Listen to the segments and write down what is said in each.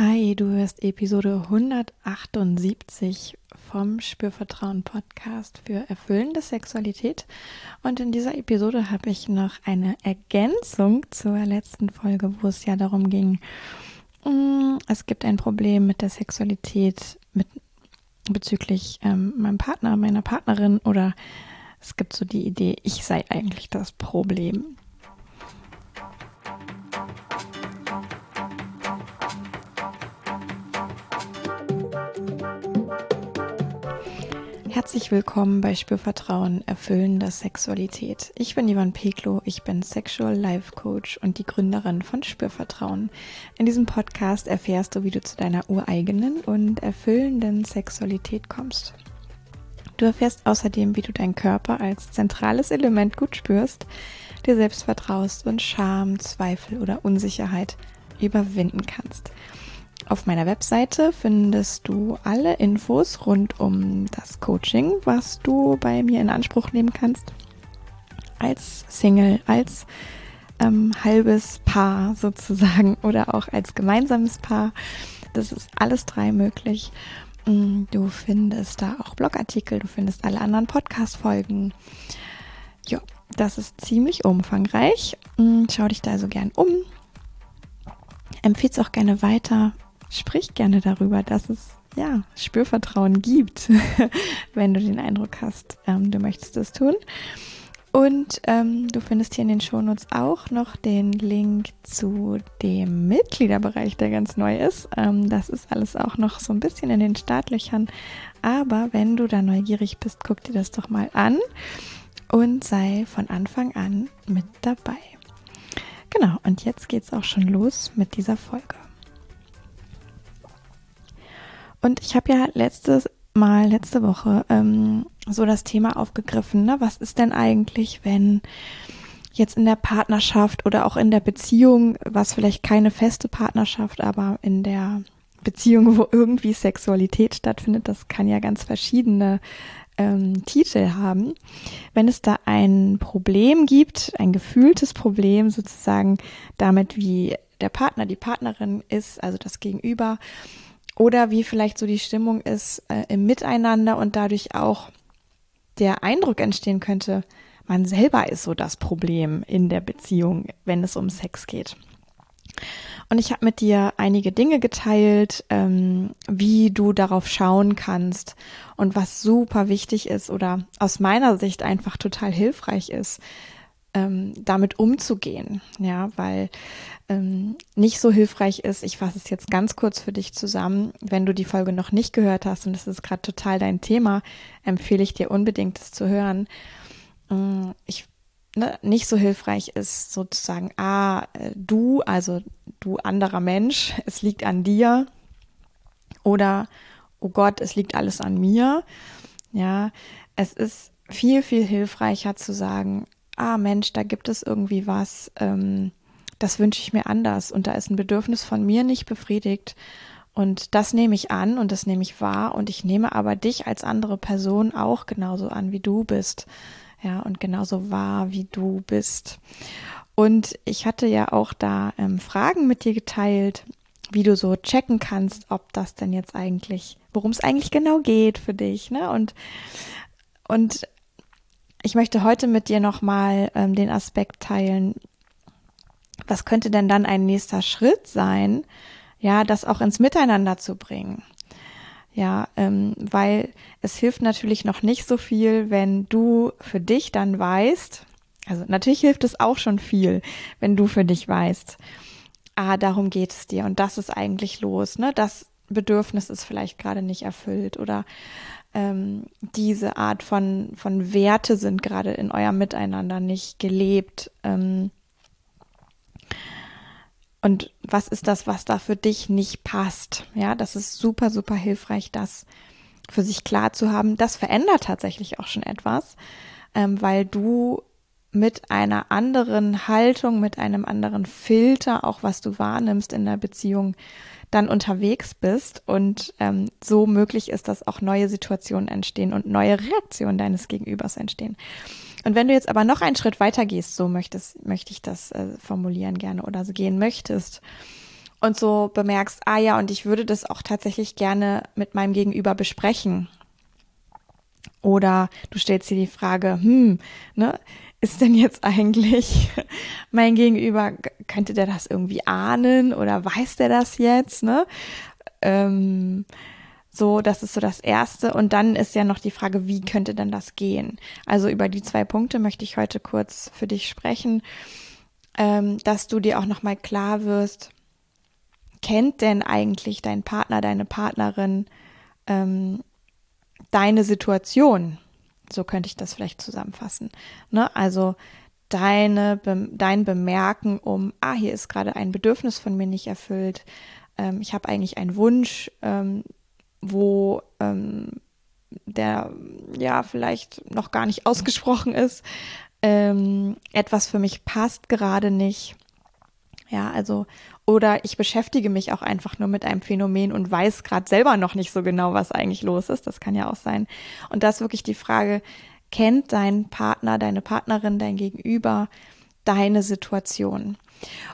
Hi, du hörst Episode 178 vom Spürvertrauen Podcast für erfüllende Sexualität. Und in dieser Episode habe ich noch eine Ergänzung zur letzten Folge, wo es ja darum ging, mm, es gibt ein Problem mit der Sexualität mit, bezüglich ähm, meinem Partner, meiner Partnerin oder es gibt so die Idee, ich sei eigentlich das Problem. Herzlich willkommen bei Spürvertrauen erfüllender Sexualität. Ich bin Ivan Peklo, ich bin Sexual Life Coach und die Gründerin von Spürvertrauen. In diesem Podcast erfährst du, wie du zu deiner ureigenen und erfüllenden Sexualität kommst. Du erfährst außerdem, wie du deinen Körper als zentrales Element gut spürst, dir selbst vertraust und Scham, Zweifel oder Unsicherheit überwinden kannst. Auf meiner Webseite findest du alle Infos rund um das Coaching, was du bei mir in Anspruch nehmen kannst. Als Single, als ähm, halbes Paar sozusagen oder auch als gemeinsames Paar. Das ist alles drei möglich. Mm, du findest da auch Blogartikel, du findest alle anderen Podcast-Folgen. Ja, das ist ziemlich umfangreich. Mm, schau dich da also gern um. Empfehle es auch gerne weiter sprich gerne darüber, dass es ja Spürvertrauen gibt, wenn du den Eindruck hast, ähm, du möchtest es tun. Und ähm, du findest hier in den Shownotes auch noch den Link zu dem Mitgliederbereich, der ganz neu ist. Ähm, das ist alles auch noch so ein bisschen in den Startlöchern. Aber wenn du da neugierig bist, guck dir das doch mal an und sei von Anfang an mit dabei. Genau, und jetzt geht's auch schon los mit dieser Folge. Und ich habe ja letztes Mal, letzte Woche, ähm, so das Thema aufgegriffen. Ne? Was ist denn eigentlich, wenn jetzt in der Partnerschaft oder auch in der Beziehung, was vielleicht keine feste Partnerschaft, aber in der Beziehung, wo irgendwie Sexualität stattfindet, das kann ja ganz verschiedene ähm, Titel haben. Wenn es da ein Problem gibt, ein gefühltes Problem sozusagen damit, wie der Partner, die Partnerin ist, also das Gegenüber, oder wie vielleicht so die Stimmung ist äh, im Miteinander und dadurch auch der Eindruck entstehen könnte, man selber ist so das Problem in der Beziehung, wenn es um Sex geht. Und ich habe mit dir einige Dinge geteilt, ähm, wie du darauf schauen kannst und was super wichtig ist oder aus meiner Sicht einfach total hilfreich ist, ähm, damit umzugehen. Ja, weil ähm, nicht so hilfreich ist, ich fasse es jetzt ganz kurz für dich zusammen, wenn du die Folge noch nicht gehört hast und es ist gerade total dein Thema, empfehle ich dir unbedingt, es zu hören. Ähm, ich ne, nicht so hilfreich ist sozusagen, ah, äh, du, also du anderer Mensch, es liegt an dir oder oh Gott, es liegt alles an mir. Ja, es ist viel, viel hilfreicher zu sagen, ah Mensch, da gibt es irgendwie was, ähm, das wünsche ich mir anders und da ist ein Bedürfnis von mir nicht befriedigt und das nehme ich an und das nehme ich wahr und ich nehme aber dich als andere Person auch genauso an, wie du bist. Ja, und genauso wahr, wie du bist. Und ich hatte ja auch da ähm, Fragen mit dir geteilt, wie du so checken kannst, ob das denn jetzt eigentlich, worum es eigentlich genau geht für dich, ne? Und, und ich möchte heute mit dir nochmal ähm, den Aspekt teilen, was könnte denn dann ein nächster Schritt sein, ja, das auch ins Miteinander zu bringen. Ja, ähm, weil es hilft natürlich noch nicht so viel, wenn du für dich dann weißt, also natürlich hilft es auch schon viel, wenn du für dich weißt, ah, darum geht es dir und das ist eigentlich los, ne? Das Bedürfnis ist vielleicht gerade nicht erfüllt oder ähm, diese Art von, von Werte sind gerade in eurem Miteinander nicht gelebt. Ähm, und was ist das, was da für dich nicht passt? Ja, das ist super, super hilfreich, das für sich klar zu haben. Das verändert tatsächlich auch schon etwas, ähm, weil du mit einer anderen Haltung, mit einem anderen Filter, auch was du wahrnimmst in der Beziehung, dann unterwegs bist und ähm, so möglich ist, dass auch neue Situationen entstehen und neue Reaktionen deines Gegenübers entstehen. Und wenn du jetzt aber noch einen Schritt weiter gehst, so möchtest, möchte ich das äh, formulieren gerne oder so gehen möchtest und so bemerkst, ah ja, und ich würde das auch tatsächlich gerne mit meinem Gegenüber besprechen. Oder du stellst dir die Frage, hm, ne, ist denn jetzt eigentlich mein Gegenüber, könnte der das irgendwie ahnen oder weiß der das jetzt, ne? Ähm, so, das ist so das Erste. Und dann ist ja noch die Frage, wie könnte denn das gehen? Also über die zwei Punkte möchte ich heute kurz für dich sprechen, ähm, dass du dir auch nochmal klar wirst, kennt denn eigentlich dein Partner, deine Partnerin ähm, deine Situation? So könnte ich das vielleicht zusammenfassen. Ne? Also deine, dein Bemerken um, ah, hier ist gerade ein Bedürfnis von mir nicht erfüllt. Ähm, ich habe eigentlich einen Wunsch, ähm, wo ähm, der ja vielleicht noch gar nicht ausgesprochen ist. Ähm, etwas für mich passt gerade nicht. Ja, also, oder ich beschäftige mich auch einfach nur mit einem Phänomen und weiß gerade selber noch nicht so genau, was eigentlich los ist. Das kann ja auch sein. Und das ist wirklich die Frage, kennt dein Partner, deine Partnerin, dein Gegenüber deine Situation?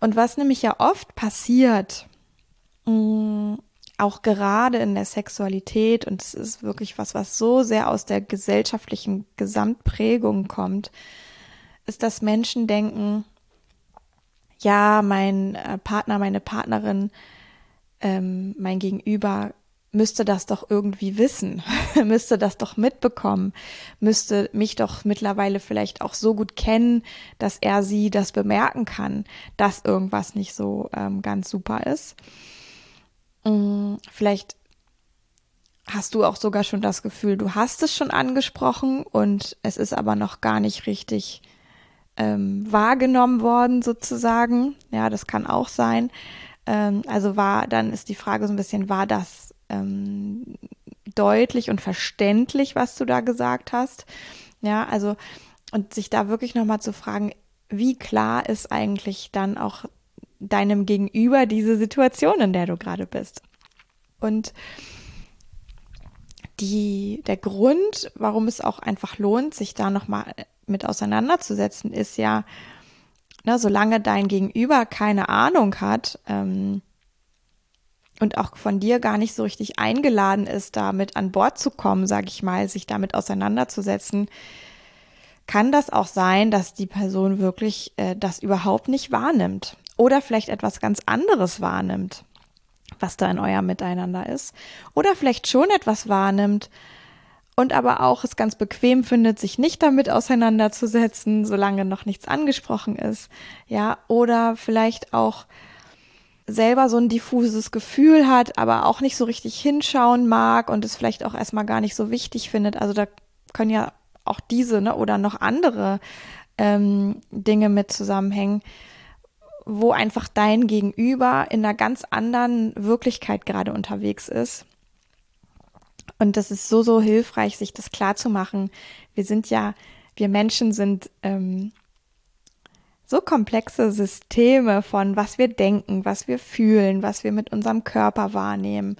Und was nämlich ja oft passiert, mm, auch gerade in der Sexualität, und es ist wirklich was, was so sehr aus der gesellschaftlichen Gesamtprägung kommt, ist, dass Menschen denken, ja, mein äh, Partner, meine Partnerin, ähm, mein Gegenüber müsste das doch irgendwie wissen, müsste das doch mitbekommen, müsste mich doch mittlerweile vielleicht auch so gut kennen, dass er sie das bemerken kann, dass irgendwas nicht so ähm, ganz super ist. Mm, vielleicht hast du auch sogar schon das Gefühl, du hast es schon angesprochen und es ist aber noch gar nicht richtig ähm, wahrgenommen worden sozusagen. Ja, das kann auch sein. Ähm, also war, dann ist die Frage so ein bisschen, war das ähm, deutlich und verständlich, was du da gesagt hast? Ja, also und sich da wirklich nochmal zu fragen, wie klar ist eigentlich dann auch deinem Gegenüber diese Situation, in der du gerade bist? Und die, der Grund, warum es auch einfach lohnt, sich da nochmal mit auseinanderzusetzen, ist ja, ne, solange dein Gegenüber keine Ahnung hat ähm, und auch von dir gar nicht so richtig eingeladen ist, da mit an Bord zu kommen, sage ich mal, sich damit auseinanderzusetzen, kann das auch sein, dass die Person wirklich äh, das überhaupt nicht wahrnimmt oder vielleicht etwas ganz anderes wahrnimmt, was da in eurem Miteinander ist, oder vielleicht schon etwas wahrnimmt, und aber auch es ganz bequem findet, sich nicht damit auseinanderzusetzen, solange noch nichts angesprochen ist. Ja, oder vielleicht auch selber so ein diffuses Gefühl hat, aber auch nicht so richtig hinschauen mag und es vielleicht auch erstmal gar nicht so wichtig findet. Also da können ja auch diese ne, oder noch andere ähm, Dinge mit zusammenhängen, wo einfach dein Gegenüber in einer ganz anderen Wirklichkeit gerade unterwegs ist und das ist so, so hilfreich, sich das klar zu machen. Wir sind ja, wir Menschen sind ähm, so komplexe Systeme von was wir denken, was wir fühlen, was wir mit unserem Körper wahrnehmen.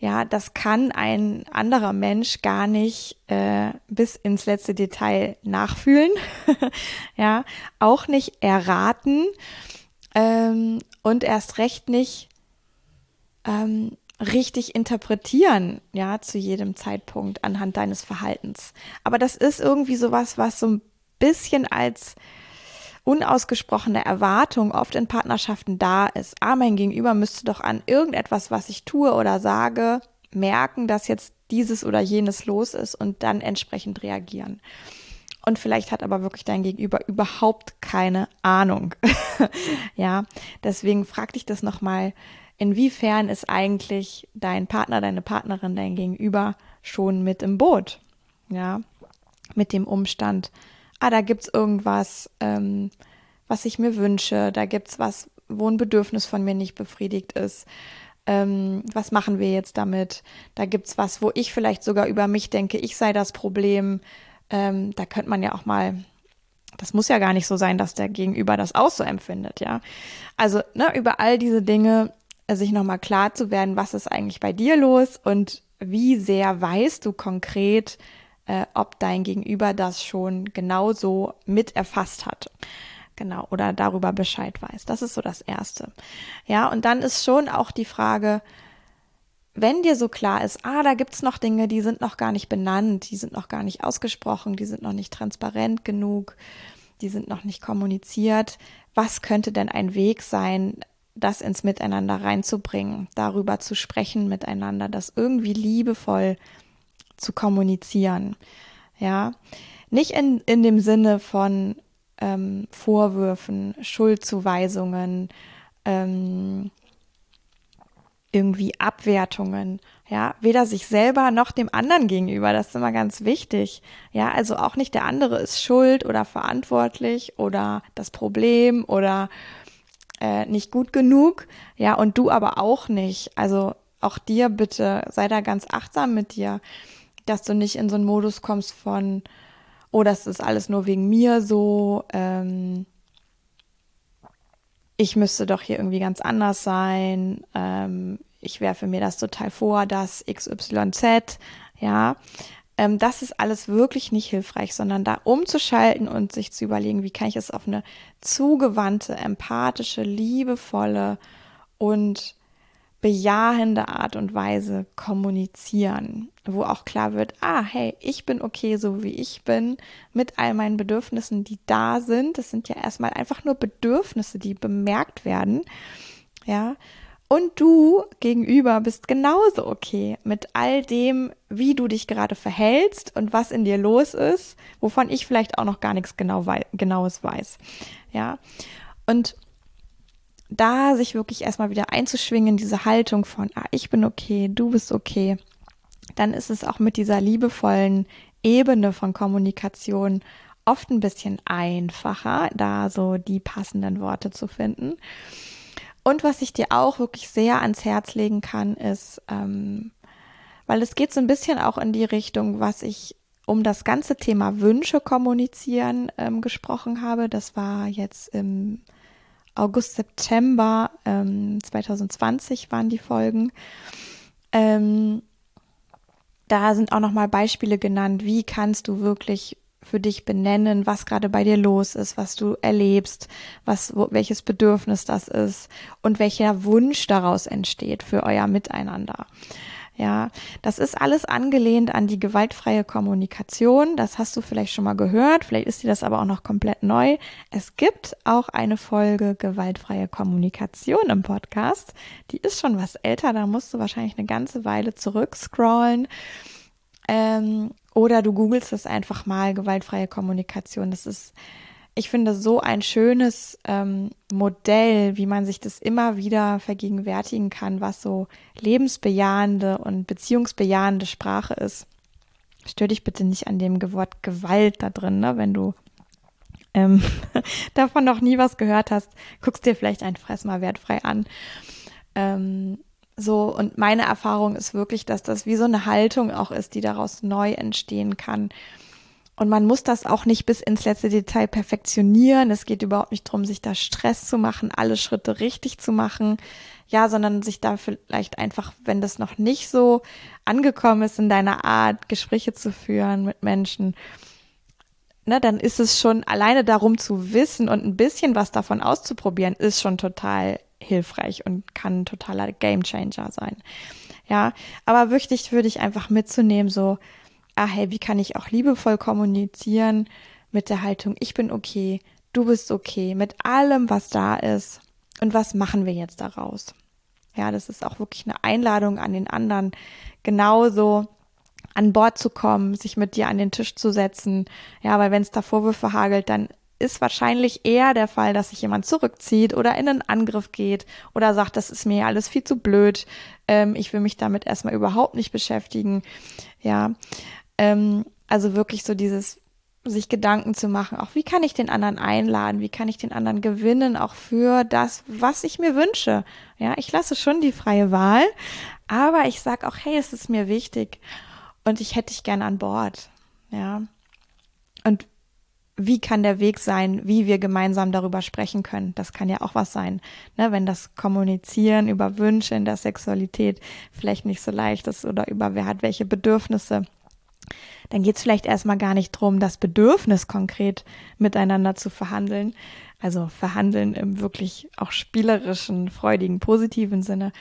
Ja, das kann ein anderer Mensch gar nicht äh, bis ins letzte Detail nachfühlen. ja, auch nicht erraten ähm, und erst recht nicht ähm, richtig interpretieren, ja, zu jedem Zeitpunkt anhand deines Verhaltens. Aber das ist irgendwie sowas, was so ein bisschen als unausgesprochene Erwartung oft in Partnerschaften da ist. Ah, mein Gegenüber müsste doch an irgendetwas, was ich tue oder sage, merken, dass jetzt dieses oder jenes los ist und dann entsprechend reagieren. Und vielleicht hat aber wirklich dein Gegenüber überhaupt keine Ahnung. ja, deswegen frag dich das nochmal inwiefern ist eigentlich dein Partner, deine Partnerin, dein Gegenüber schon mit im Boot? Ja, mit dem Umstand, ah, da gibt's irgendwas, ähm, was ich mir wünsche, da gibt's was, wo ein Bedürfnis von mir nicht befriedigt ist. Ähm, was machen wir jetzt damit? Da gibt's was, wo ich vielleicht sogar über mich denke, ich sei das Problem. Ähm, da könnte man ja auch mal das muss ja gar nicht so sein, dass der Gegenüber das auch so empfindet, ja. Also, ne, über all diese Dinge sich nochmal klar zu werden, was ist eigentlich bei dir los und wie sehr weißt du konkret, äh, ob dein Gegenüber das schon genauso mit erfasst hat. Genau, oder darüber Bescheid weiß. Das ist so das Erste. Ja, und dann ist schon auch die Frage, wenn dir so klar ist, ah, da gibt's noch Dinge, die sind noch gar nicht benannt, die sind noch gar nicht ausgesprochen, die sind noch nicht transparent genug, die sind noch nicht kommuniziert, was könnte denn ein Weg sein, das ins Miteinander reinzubringen, darüber zu sprechen miteinander, das irgendwie liebevoll zu kommunizieren. Ja, nicht in, in dem Sinne von ähm, Vorwürfen, Schuldzuweisungen, ähm, irgendwie Abwertungen, ja, weder sich selber noch dem anderen gegenüber, das ist immer ganz wichtig. Ja, also auch nicht der andere ist schuld oder verantwortlich oder das Problem oder äh, nicht gut genug, ja, und du aber auch nicht. Also auch dir bitte, sei da ganz achtsam mit dir, dass du nicht in so einen Modus kommst von, oh, das ist alles nur wegen mir so, ähm, ich müsste doch hier irgendwie ganz anders sein, ähm, ich werfe mir das total vor, dass XYZ, ja, ähm, das ist alles wirklich nicht hilfreich, sondern da umzuschalten und sich zu überlegen, wie kann ich es auf eine zugewandte, empathische, liebevolle und bejahende Art und Weise kommunizieren, wo auch klar wird, ah, hey, ich bin okay, so wie ich bin, mit all meinen Bedürfnissen, die da sind. Das sind ja erstmal einfach nur Bedürfnisse, die bemerkt werden. Ja, und du gegenüber bist genauso okay mit all dem, wie du dich gerade verhältst und was in dir los ist, wovon ich vielleicht auch noch gar nichts genau wei Genaues weiß. Ja. Und da sich wirklich erstmal wieder einzuschwingen, diese Haltung von, ah, ich bin okay, du bist okay, dann ist es auch mit dieser liebevollen Ebene von Kommunikation oft ein bisschen einfacher, da so die passenden Worte zu finden. Und was ich dir auch wirklich sehr ans Herz legen kann, ist, ähm, weil es geht so ein bisschen auch in die Richtung, was ich um das ganze Thema Wünsche kommunizieren ähm, gesprochen habe. Das war jetzt im August, September ähm, 2020 waren die Folgen. Ähm, da sind auch noch mal Beispiele genannt, wie kannst du wirklich für dich benennen, was gerade bei dir los ist, was du erlebst, was, wo, welches Bedürfnis das ist und welcher Wunsch daraus entsteht für euer Miteinander. Ja, das ist alles angelehnt an die gewaltfreie Kommunikation. Das hast du vielleicht schon mal gehört. Vielleicht ist dir das aber auch noch komplett neu. Es gibt auch eine Folge gewaltfreie Kommunikation im Podcast. Die ist schon was älter. Da musst du wahrscheinlich eine ganze Weile zurückscrollen. Ähm, oder du googelst es einfach mal, gewaltfreie Kommunikation. Das ist, ich finde, so ein schönes ähm, Modell, wie man sich das immer wieder vergegenwärtigen kann, was so lebensbejahende und beziehungsbejahende Sprache ist. Stör dich bitte nicht an dem Wort Gewalt da drin, ne? wenn du ähm, davon noch nie was gehört hast, guckst dir vielleicht einfach erstmal wertfrei an. Ähm, so, und meine Erfahrung ist wirklich, dass das wie so eine Haltung auch ist, die daraus neu entstehen kann. Und man muss das auch nicht bis ins letzte Detail perfektionieren. Es geht überhaupt nicht darum, sich da Stress zu machen, alle Schritte richtig zu machen. Ja, sondern sich da vielleicht einfach, wenn das noch nicht so angekommen ist in deiner Art, Gespräche zu führen mit Menschen, ne, dann ist es schon alleine darum zu wissen und ein bisschen was davon auszuprobieren, ist schon total hilfreich und kann ein totaler Gamechanger sein. Ja, aber wichtig würde ich einfach mitzunehmen, so, ah, hey, wie kann ich auch liebevoll kommunizieren mit der Haltung, ich bin okay, du bist okay, mit allem, was da ist und was machen wir jetzt daraus? Ja, das ist auch wirklich eine Einladung an den anderen, genauso an Bord zu kommen, sich mit dir an den Tisch zu setzen. Ja, weil wenn es da Vorwürfe hagelt, dann ist wahrscheinlich eher der Fall, dass sich jemand zurückzieht oder in einen Angriff geht oder sagt, das ist mir alles viel zu blöd, ähm, ich will mich damit erstmal überhaupt nicht beschäftigen. Ja, ähm, also wirklich so dieses sich Gedanken zu machen, auch wie kann ich den anderen einladen, wie kann ich den anderen gewinnen, auch für das, was ich mir wünsche. Ja, ich lasse schon die freie Wahl, aber ich sag auch, hey, es ist mir wichtig und ich hätte dich gerne an Bord. Ja. Und wie kann der Weg sein, wie wir gemeinsam darüber sprechen können. Das kann ja auch was sein, ne? wenn das Kommunizieren über Wünsche in der Sexualität vielleicht nicht so leicht ist oder über wer hat welche Bedürfnisse. Dann geht es vielleicht erstmal gar nicht drum, das Bedürfnis konkret miteinander zu verhandeln. Also verhandeln im wirklich auch spielerischen, freudigen, positiven Sinne,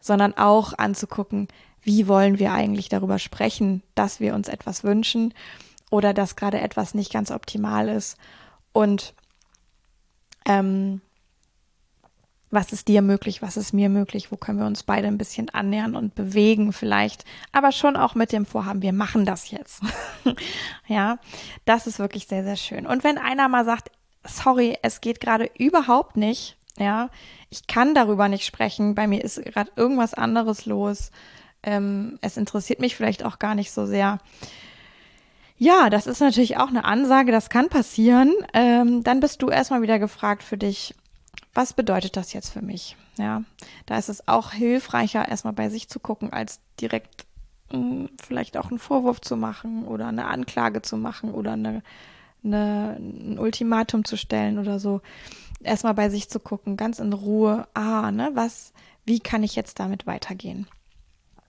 sondern auch anzugucken, wie wollen wir eigentlich darüber sprechen, dass wir uns etwas wünschen oder dass gerade etwas nicht ganz optimal ist. Und ähm, was ist dir möglich, was ist mir möglich, wo können wir uns beide ein bisschen annähern und bewegen vielleicht, aber schon auch mit dem Vorhaben, wir machen das jetzt. ja, das ist wirklich sehr, sehr schön. Und wenn einer mal sagt, sorry, es geht gerade überhaupt nicht, ja, ich kann darüber nicht sprechen, bei mir ist gerade irgendwas anderes los, ähm, es interessiert mich vielleicht auch gar nicht so sehr. Ja, das ist natürlich auch eine Ansage, das kann passieren. Ähm, dann bist du erstmal wieder gefragt für dich, was bedeutet das jetzt für mich? Ja, da ist es auch hilfreicher, erstmal bei sich zu gucken, als direkt mh, hm, vielleicht auch einen Vorwurf zu machen oder eine Anklage zu machen oder eine, eine, ein Ultimatum zu stellen oder so. Erstmal bei sich zu gucken, ganz in Ruhe, ah, ne, was, wie kann ich jetzt damit weitergehen?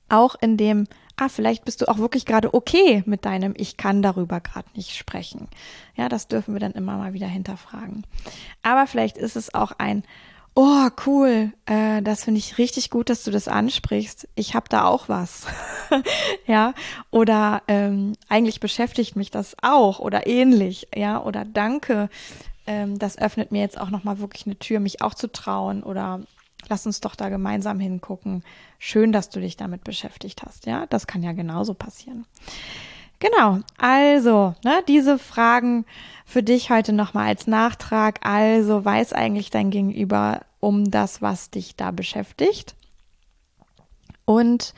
Auch in dem, ah, vielleicht bist du auch wirklich gerade okay mit deinem, ich kann darüber gerade nicht sprechen. Ja, das dürfen wir dann immer mal wieder hinterfragen. Aber vielleicht ist es auch ein, oh, cool, äh, das finde ich richtig gut, dass du das ansprichst. Ich habe da auch was. ja, oder ähm, eigentlich beschäftigt mich das auch oder ähnlich. Ja, oder danke. Ähm, das öffnet mir jetzt auch nochmal wirklich eine Tür, mich auch zu trauen oder Lass uns doch da gemeinsam hingucken. Schön, dass du dich damit beschäftigt hast. Ja, das kann ja genauso passieren. Genau, also, ne, diese Fragen für dich heute nochmal als Nachtrag. Also, weiß eigentlich dein Gegenüber um das, was dich da beschäftigt? Und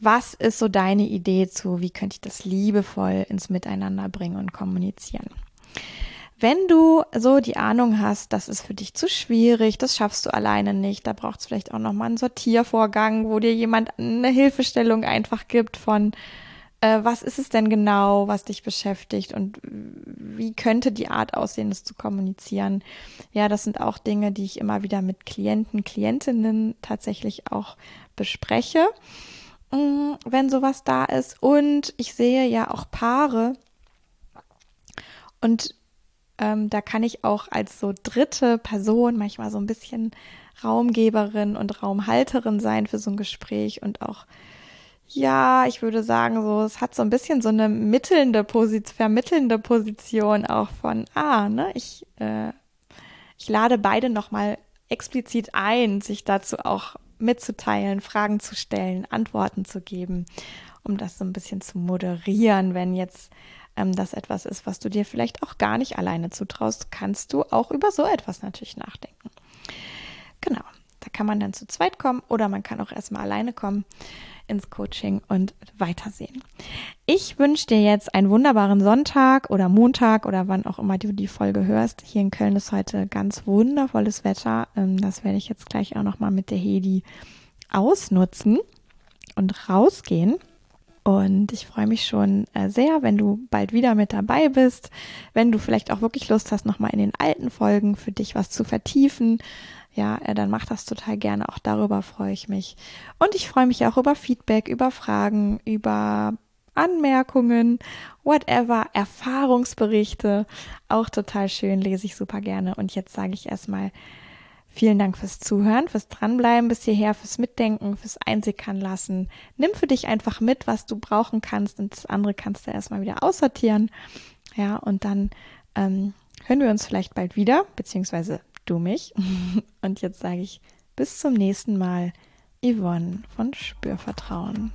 was ist so deine Idee zu, wie könnte ich das liebevoll ins Miteinander bringen und kommunizieren? Wenn du so die Ahnung hast, das ist für dich zu schwierig, das schaffst du alleine nicht, da braucht es vielleicht auch nochmal einen Sortiervorgang, wo dir jemand eine Hilfestellung einfach gibt von, äh, was ist es denn genau, was dich beschäftigt und wie könnte die Art aussehen, das zu kommunizieren. Ja, das sind auch Dinge, die ich immer wieder mit Klienten, Klientinnen tatsächlich auch bespreche, mm, wenn sowas da ist. Und ich sehe ja auch Paare, und ähm, da kann ich auch als so dritte Person manchmal so ein bisschen Raumgeberin und Raumhalterin sein für so ein Gespräch und auch, ja, ich würde sagen, so, es hat so ein bisschen so eine mittelnde Position, vermittelnde Position auch von, ah, ne, ich, äh, ich lade beide nochmal explizit ein, sich dazu auch mitzuteilen, Fragen zu stellen, Antworten zu geben, um das so ein bisschen zu moderieren, wenn jetzt ähm, das etwas ist, was du dir vielleicht auch gar nicht alleine zutraust, kannst du auch über so etwas natürlich nachdenken. Genau, da kann man dann zu zweit kommen oder man kann auch erstmal alleine kommen ins Coaching und weitersehen. Ich wünsche dir jetzt einen wunderbaren Sonntag oder Montag oder wann auch immer du die Folge hörst. Hier in Köln ist heute ganz wundervolles Wetter. Ähm, das werde ich jetzt gleich auch nochmal mit der Hedi ausnutzen und rausgehen. Und ich freue mich schon äh, sehr, wenn du bald wieder mit dabei bist, wenn du vielleicht auch wirklich Lust hast, nochmal in den alten Folgen für dich was zu vertiefen. Ja, äh, dann mach das total gerne. Auch darüber freue ich mich. Und ich freue mich auch über Feedback, über Fragen, über Anmerkungen, whatever, Erfahrungsberichte. Auch total schön, lese ich super gerne. Und jetzt sage ich erstmal Vielen Dank fürs Zuhören, fürs Dranbleiben bis hierher, fürs Mitdenken, fürs Einsickern lassen. Nimm für dich einfach mit, was du brauchen kannst und das andere kannst du erstmal wieder aussortieren. Ja, und dann ähm, hören wir uns vielleicht bald wieder, beziehungsweise du mich. Und jetzt sage ich bis zum nächsten Mal, Yvonne von Spürvertrauen.